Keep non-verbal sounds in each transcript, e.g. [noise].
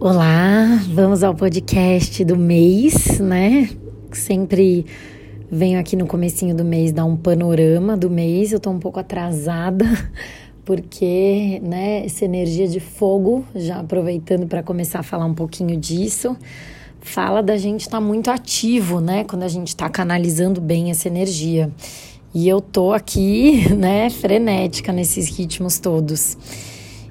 Olá, vamos ao podcast do mês, né? Sempre venho aqui no comecinho do mês dar um panorama do mês. Eu tô um pouco atrasada [laughs] porque, né, essa energia de fogo, já aproveitando para começar a falar um pouquinho disso, fala da gente estar tá muito ativo, né, quando a gente está canalizando bem essa energia. E eu tô aqui, [laughs] né, frenética nesses ritmos todos.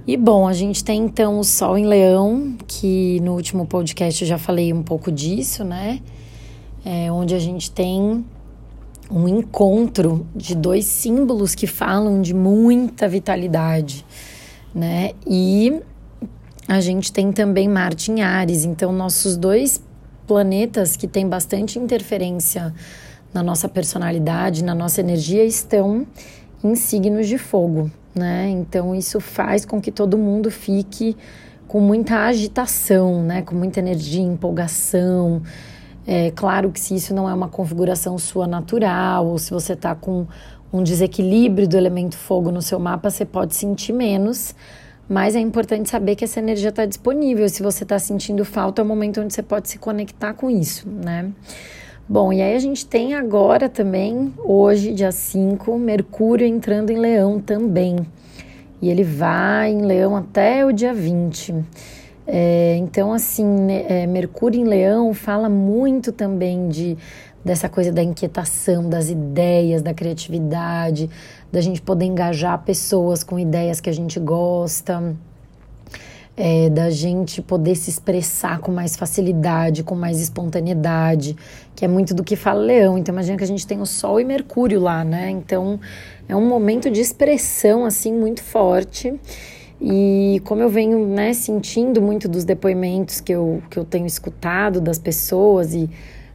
E bom, a gente tem então o Sol em Leão, que no último podcast eu já falei um pouco disso, né? É, onde a gente tem um encontro de dois símbolos que falam de muita vitalidade, né? E a gente tem também Marte em Ares, então nossos dois planetas que têm bastante interferência na nossa personalidade, na nossa energia, estão em signos de fogo né? Então isso faz com que todo mundo fique com muita agitação, né? Com muita energia, empolgação. É claro que se isso não é uma configuração sua natural, ou se você está com um desequilíbrio do elemento fogo no seu mapa, você pode sentir menos. Mas é importante saber que essa energia está disponível. Se você está sentindo falta, é o momento onde você pode se conectar com isso, né? Bom, e aí a gente tem agora também, hoje, dia 5, Mercúrio entrando em Leão também. E ele vai em Leão até o dia 20. É, então, assim, né, é, Mercúrio em Leão fala muito também de dessa coisa da inquietação, das ideias, da criatividade, da gente poder engajar pessoas com ideias que a gente gosta é, da gente poder se expressar com mais facilidade, com mais espontaneidade, que é muito do que fala Leão. Então imagina que a gente tem o Sol e Mercúrio lá, né? Então é um momento de expressão assim muito forte. E como eu venho né, sentindo muito dos depoimentos que eu, que eu tenho escutado das pessoas e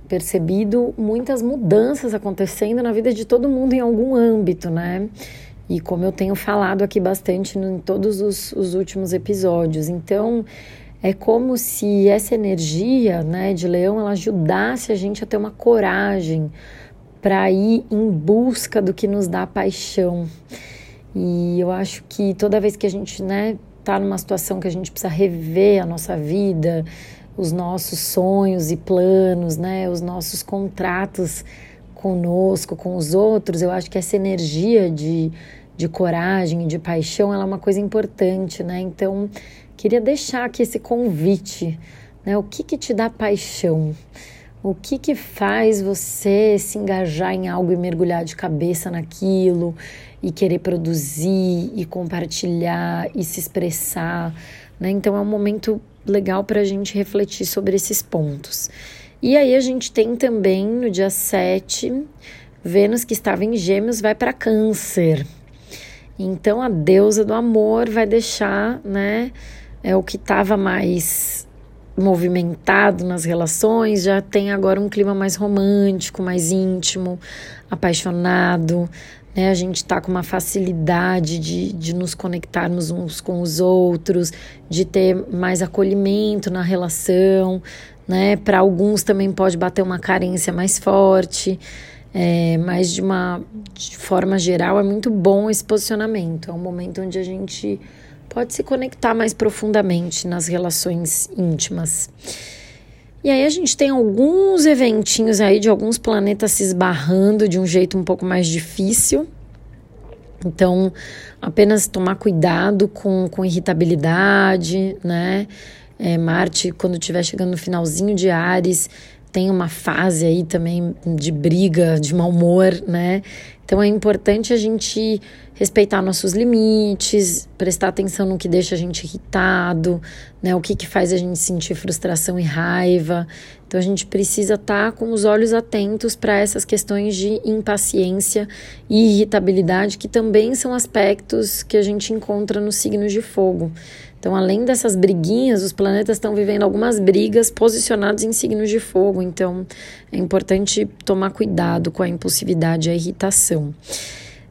percebido muitas mudanças acontecendo na vida de todo mundo em algum âmbito, né? E como eu tenho falado aqui bastante em todos os, os últimos episódios. Então, é como se essa energia né, de leão ela ajudasse a gente a ter uma coragem para ir em busca do que nos dá paixão. E eu acho que toda vez que a gente né, tá numa situação que a gente precisa rever a nossa vida, os nossos sonhos e planos, né, os nossos contratos conosco, com os outros, eu acho que essa energia de, de coragem e de paixão ela é uma coisa importante, né? Então, queria deixar aqui esse convite, né? O que que te dá paixão? O que que faz você se engajar em algo e mergulhar de cabeça naquilo e querer produzir e compartilhar e se expressar, né? Então, é um momento legal para a gente refletir sobre esses pontos. E aí a gente tem também no dia 7, Vênus que estava em Gêmeos vai para Câncer. Então a deusa do amor vai deixar, né, é o que estava mais movimentado nas relações, já tem agora um clima mais romântico, mais íntimo, apaixonado, né? A gente está com uma facilidade de, de nos conectarmos uns com os outros, de ter mais acolhimento na relação, né? Para alguns também pode bater uma carência mais forte, é, mas de uma de forma geral é muito bom esse posicionamento. É um momento onde a gente pode se conectar mais profundamente nas relações íntimas. E aí a gente tem alguns eventinhos aí de alguns planetas se esbarrando de um jeito um pouco mais difícil. Então, apenas tomar cuidado com, com irritabilidade, né? É, Marte, quando estiver chegando no finalzinho de Ares, tem uma fase aí também de briga, de mau humor, né? Então é importante a gente respeitar nossos limites, prestar atenção no que deixa a gente irritado, né? O que, que faz a gente sentir frustração e raiva. Então a gente precisa estar tá com os olhos atentos para essas questões de impaciência e irritabilidade, que também são aspectos que a gente encontra nos signos de fogo. Então, além dessas briguinhas, os planetas estão vivendo algumas brigas posicionados em signos de fogo. Então, é importante tomar cuidado com a impulsividade e a irritação.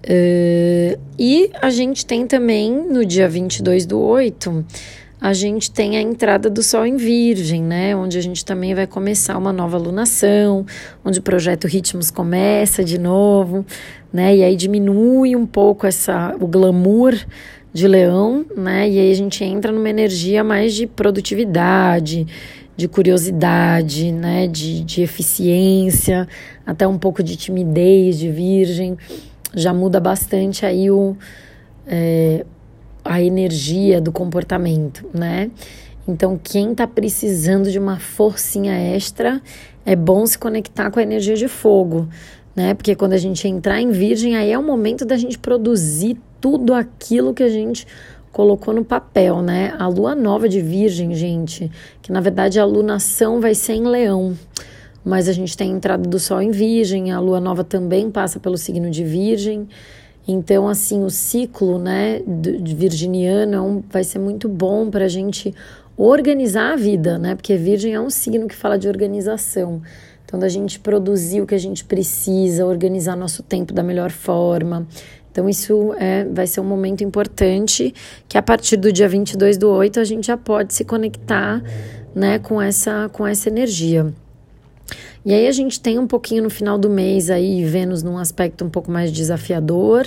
Uh, e a gente tem também, no dia 22 do 8, a gente tem a entrada do Sol em Virgem, né? Onde a gente também vai começar uma nova lunação, onde o projeto Ritmos começa de novo, né? E aí diminui um pouco essa, o glamour de leão, né? E aí a gente entra numa energia mais de produtividade, de curiosidade, né? De, de eficiência, até um pouco de timidez, de virgem. Já muda bastante aí o, é, a energia do comportamento, né? Então, quem está precisando de uma forcinha extra, é bom se conectar com a energia de fogo, né? Porque quando a gente entrar em virgem, aí é o momento da gente produzir tudo aquilo que a gente colocou no papel, né? A lua nova de Virgem, gente, que na verdade a lunação vai ser em Leão, mas a gente tem a entrada do Sol em Virgem, a lua nova também passa pelo signo de Virgem. Então, assim, o ciclo, né, de virginiano é um, vai ser muito bom para a gente organizar a vida, né? Porque Virgem é um signo que fala de organização. Então, da gente produzir o que a gente precisa, organizar nosso tempo da melhor forma, então, isso é, vai ser um momento importante que a partir do dia 22 do 8 a gente já pode se conectar né, com, essa, com essa energia. E aí a gente tem um pouquinho no final do mês aí Vênus num aspecto um pouco mais desafiador,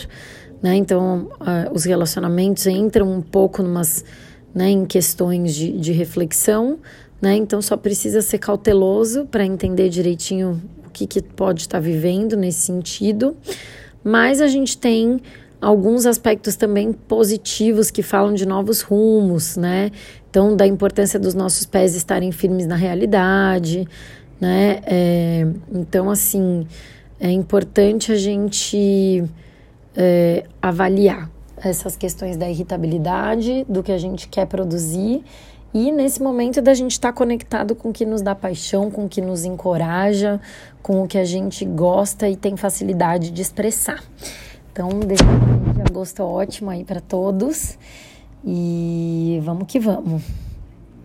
né? Então uh, os relacionamentos entram um pouco numas, né, em questões de, de reflexão, né? Então só precisa ser cauteloso para entender direitinho o que, que pode estar vivendo nesse sentido. Mas a gente tem alguns aspectos também positivos que falam de novos rumos, né? Então, da importância dos nossos pés estarem firmes na realidade, né? É, então, assim, é importante a gente é, avaliar essas questões da irritabilidade, do que a gente quer produzir e nesse momento da gente estar tá conectado com o que nos dá paixão, com o que nos encoraja, com o que a gente gosta e tem facilidade de expressar. Então, desejo um agosto ótimo aí para todos e vamos que vamos.